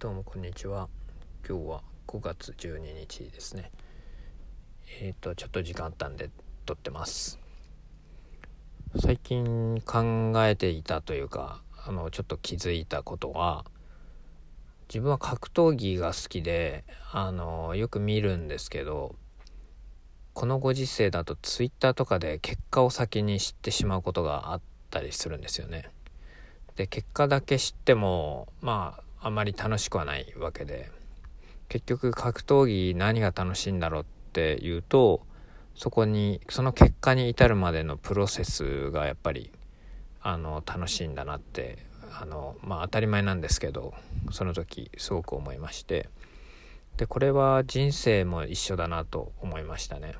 どうもこんにちは。今日は5月12日ですね。えっ、ー、とちょっと時間あったんで撮ってます。最近考えていたというかあのちょっと気づいたことは自分は格闘技が好きであのよく見るんですけどこのご時世だとツイッターとかで結果を先に知ってしまうことがあったりするんですよね。で結果だけ知ってもまああまり楽しくはないわけで結局格闘技何が楽しいんだろうっていうとそこにその結果に至るまでのプロセスがやっぱりあの楽しいんだなってあのまあ当たり前なんですけどその時すごく思いましてでこれは人生も一緒だなと思いましたね。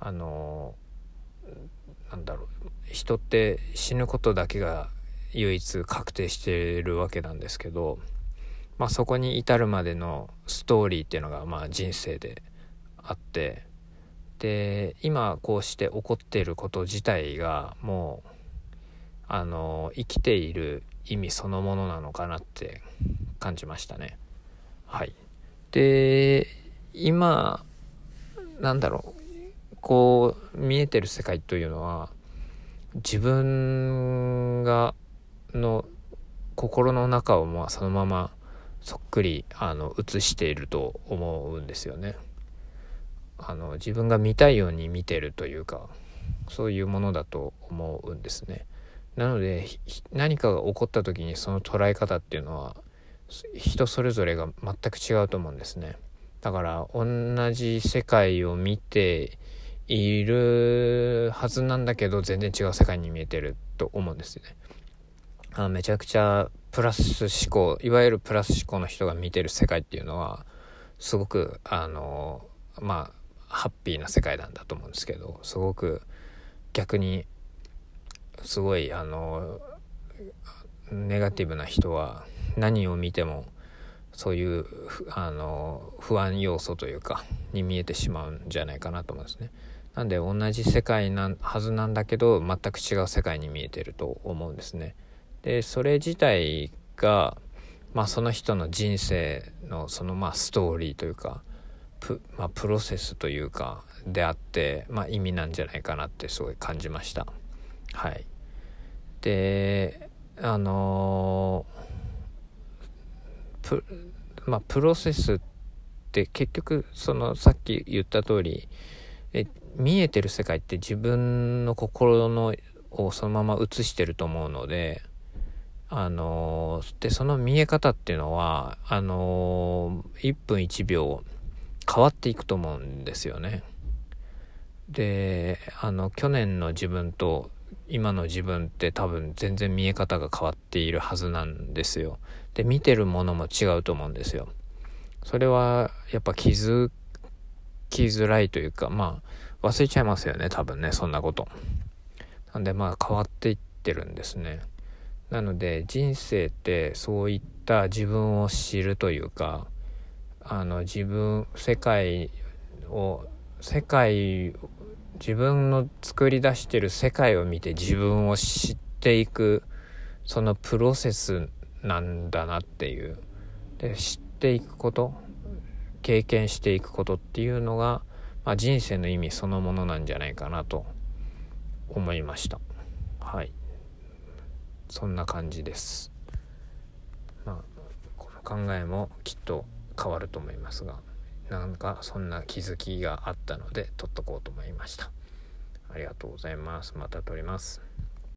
あのなんだろう人って死ぬことだけが唯一確定しているわけなんですけど、まあ、そこに至るまでのストーリーっていうのがまあ人生であってで今こうして起こっていること自体がもうあの生きている意味そのものなのかなって感じましたね。はい、で今なんだろうこう見えてる世界というのは自分がの心の中をまあそのままそっくりあの映していると思うんですよね。あの自分が見たいように見てるというかそういうものだと思うんですね。なので何かが起こった時にその捉え方っていうのは人それぞれが全く違うと思うんですね。だから同じ世界を見ているはずなんだけど全然違う世界に見えてると思うんですよね。あめちゃくちゃプラス思考いわゆるプラス思考の人が見てる世界っていうのはすごくあのまあハッピーな世界なんだと思うんですけどすごく逆にすごいあのネガティブな人は何を見てもそういうあの不安要素というかに見えてしまうんじゃないかなと思うんですね。なんで同じ世界なはずなんだけど全く違う世界に見えてると思うんですね。でそれ自体が、まあ、その人の人生のそのまあストーリーというかプ,、まあ、プロセスというかであって、まあ、意味なんじゃないかなってすごい感じました。はい、であのー、プまあ、プロセスって結局そのさっき言った通りえ見えてる世界って自分の心のをそのまま映してると思うのであのでその見え方っていうのはあの1分1秒変わっていくと思うんですよね。であの去年の自分と今の自分って多分全然見え方が変わっているはずなんですよ。で見てるものも違うと思うんですよ。それはやっぱ気づきづらいというかまあ忘れちゃいますよね多分ねそんなこと。なんでまあ変わっていってるんですね。なので人生ってそういった自分を知るというかあの自分世界を世界自分の作り出してる世界を見て自分を知っていくそのプロセスなんだなっていう。で知っていくこと経験していくことっていうのが、まあ、人生の意味そのものなんじゃないかなと思いました。はい。そんな感じです。まあこの考えもきっと変わると思いますがなんかそんな気づきがあったので撮っとこうと思いました。ありがとうございます。また撮ります。